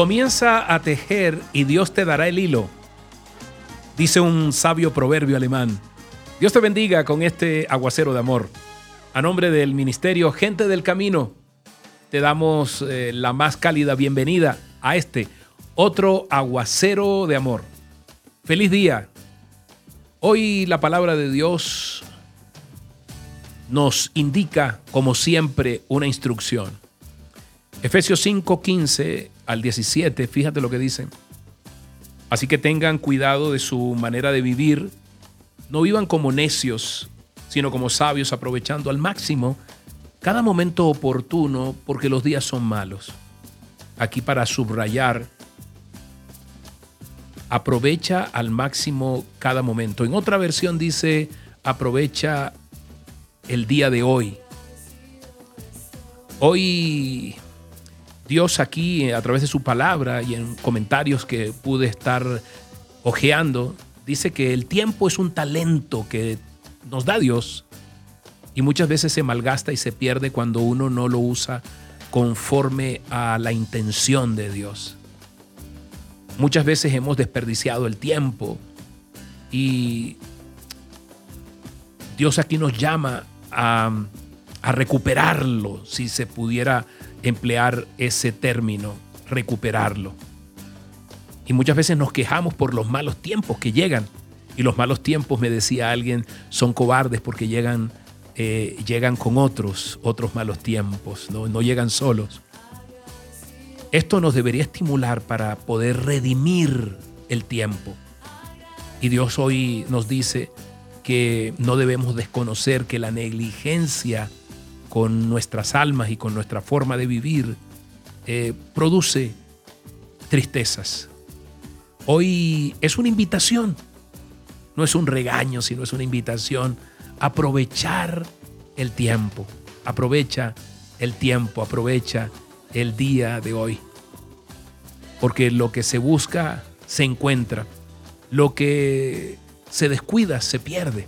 Comienza a tejer y Dios te dará el hilo, dice un sabio proverbio alemán. Dios te bendiga con este aguacero de amor. A nombre del ministerio Gente del Camino, te damos eh, la más cálida bienvenida a este otro aguacero de amor. Feliz día. Hoy la palabra de Dios nos indica, como siempre, una instrucción. Efesios 5, 15 al 17, fíjate lo que dice. Así que tengan cuidado de su manera de vivir. No vivan como necios, sino como sabios, aprovechando al máximo cada momento oportuno, porque los días son malos. Aquí para subrayar, aprovecha al máximo cada momento. En otra versión dice, aprovecha el día de hoy. Hoy Dios aquí eh, a través de su palabra y en comentarios que pude estar ojeando, dice que el tiempo es un talento que nos da Dios y muchas veces se malgasta y se pierde cuando uno no lo usa conforme a la intención de Dios. Muchas veces hemos desperdiciado el tiempo y Dios aquí nos llama a, a recuperarlo, si se pudiera emplear ese término, recuperarlo. Y muchas veces nos quejamos por los malos tiempos que llegan. Y los malos tiempos, me decía alguien, son cobardes porque llegan, eh, llegan con otros, otros malos tiempos, ¿no? no llegan solos. Esto nos debería estimular para poder redimir el tiempo. Y Dios hoy nos dice que no debemos desconocer que la negligencia con nuestras almas y con nuestra forma de vivir, eh, produce tristezas. Hoy es una invitación, no es un regaño, sino es una invitación a aprovechar el tiempo. Aprovecha el tiempo, aprovecha el día de hoy. Porque lo que se busca se encuentra, lo que se descuida se pierde,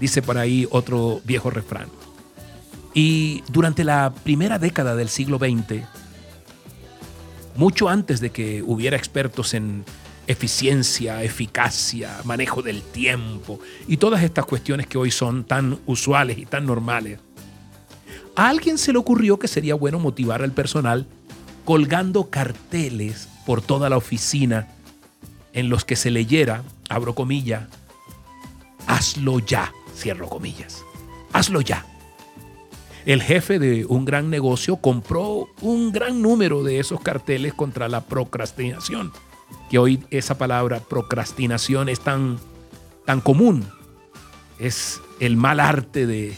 dice por ahí otro viejo refrán. Y durante la primera década del siglo XX, mucho antes de que hubiera expertos en eficiencia, eficacia, manejo del tiempo y todas estas cuestiones que hoy son tan usuales y tan normales, a alguien se le ocurrió que sería bueno motivar al personal colgando carteles por toda la oficina en los que se leyera, abro comillas, hazlo ya, cierro comillas, hazlo ya el jefe de un gran negocio compró un gran número de esos carteles contra la procrastinación, que hoy esa palabra procrastinación es tan, tan común. Es el mal arte de,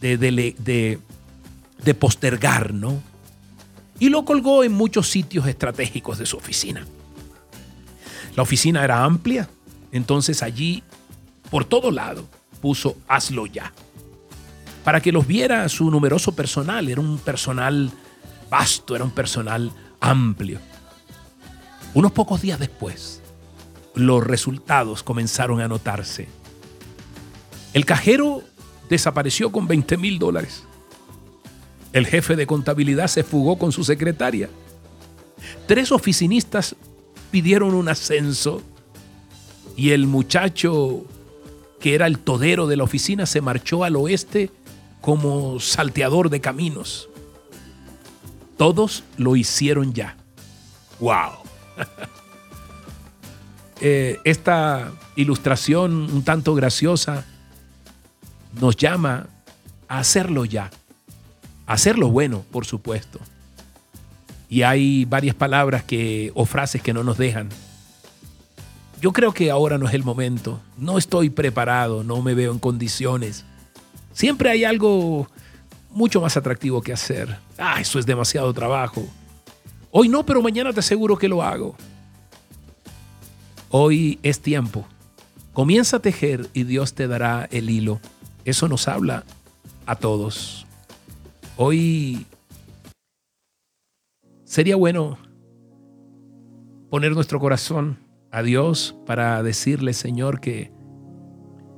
de, de, de postergar, ¿no? Y lo colgó en muchos sitios estratégicos de su oficina. La oficina era amplia, entonces allí, por todo lado, puso hazlo ya para que los viera su numeroso personal. Era un personal vasto, era un personal amplio. Unos pocos días después, los resultados comenzaron a notarse. El cajero desapareció con 20 mil dólares. El jefe de contabilidad se fugó con su secretaria. Tres oficinistas pidieron un ascenso y el muchacho que era el todero de la oficina se marchó al oeste como salteador de caminos. Todos lo hicieron ya. ¡Wow! Eh, esta ilustración un tanto graciosa nos llama a hacerlo ya. A hacerlo bueno, por supuesto. Y hay varias palabras que, o frases que no nos dejan. Yo creo que ahora no es el momento. No estoy preparado, no me veo en condiciones Siempre hay algo mucho más atractivo que hacer. Ah, eso es demasiado trabajo. Hoy no, pero mañana te aseguro que lo hago. Hoy es tiempo. Comienza a tejer y Dios te dará el hilo. Eso nos habla a todos. Hoy sería bueno poner nuestro corazón a Dios para decirle, Señor, que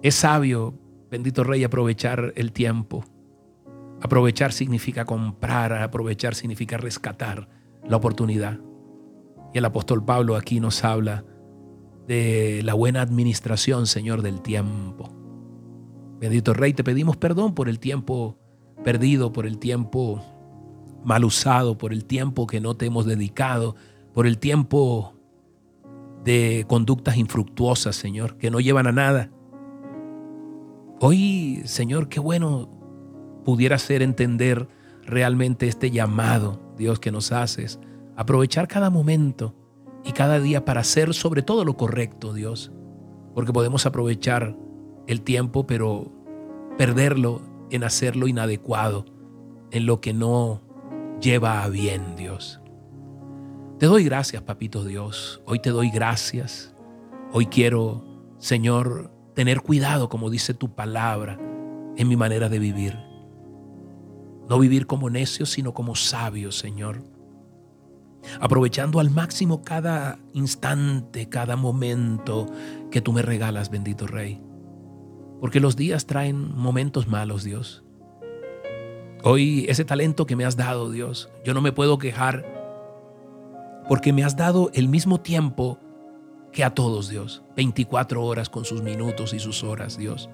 es sabio Bendito Rey, aprovechar el tiempo. Aprovechar significa comprar, aprovechar significa rescatar la oportunidad. Y el apóstol Pablo aquí nos habla de la buena administración, Señor, del tiempo. Bendito Rey, te pedimos perdón por el tiempo perdido, por el tiempo mal usado, por el tiempo que no te hemos dedicado, por el tiempo de conductas infructuosas, Señor, que no llevan a nada. Hoy, Señor, qué bueno pudiera ser entender realmente este llamado, Dios, que nos haces, aprovechar cada momento y cada día para hacer sobre todo lo correcto, Dios, porque podemos aprovechar el tiempo, pero perderlo en hacerlo inadecuado, en lo que no lleva a bien, Dios. Te doy gracias, papito Dios. Hoy te doy gracias. Hoy quiero, Señor, tener cuidado, como dice tu palabra, en mi manera de vivir. No vivir como necio, sino como sabio, Señor. Aprovechando al máximo cada instante, cada momento que tú me regalas, bendito Rey. Porque los días traen momentos malos, Dios. Hoy ese talento que me has dado, Dios, yo no me puedo quejar porque me has dado el mismo tiempo que a todos, Dios. 24 horas con sus minutos y sus horas, Dios.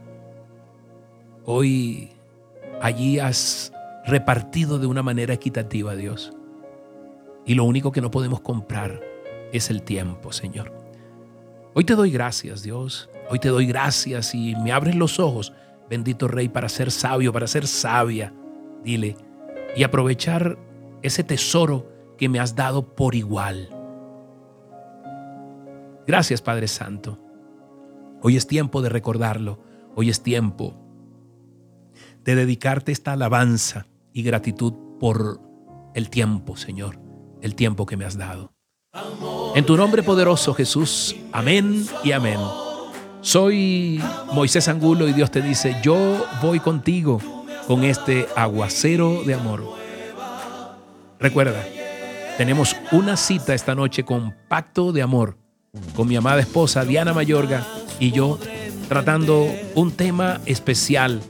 Hoy allí has repartido de una manera equitativa, Dios. Y lo único que no podemos comprar es el tiempo, Señor. Hoy te doy gracias, Dios. Hoy te doy gracias y me abres los ojos, bendito Rey, para ser sabio, para ser sabia, dile, y aprovechar ese tesoro que me has dado por igual. Gracias, Padre Santo. Hoy es tiempo de recordarlo. Hoy es tiempo de dedicarte esta alabanza y gratitud por el tiempo, Señor, el tiempo que me has dado. En tu nombre poderoso, Jesús. Amén y amén. Soy Moisés Angulo y Dios te dice, yo voy contigo con este aguacero de amor. Recuerda, tenemos una cita esta noche con Pacto de Amor con mi amada esposa Diana Mayorga y yo tratando un tema especial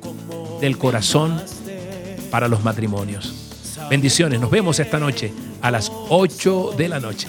del corazón para los matrimonios. Bendiciones, nos vemos esta noche a las 8 de la noche.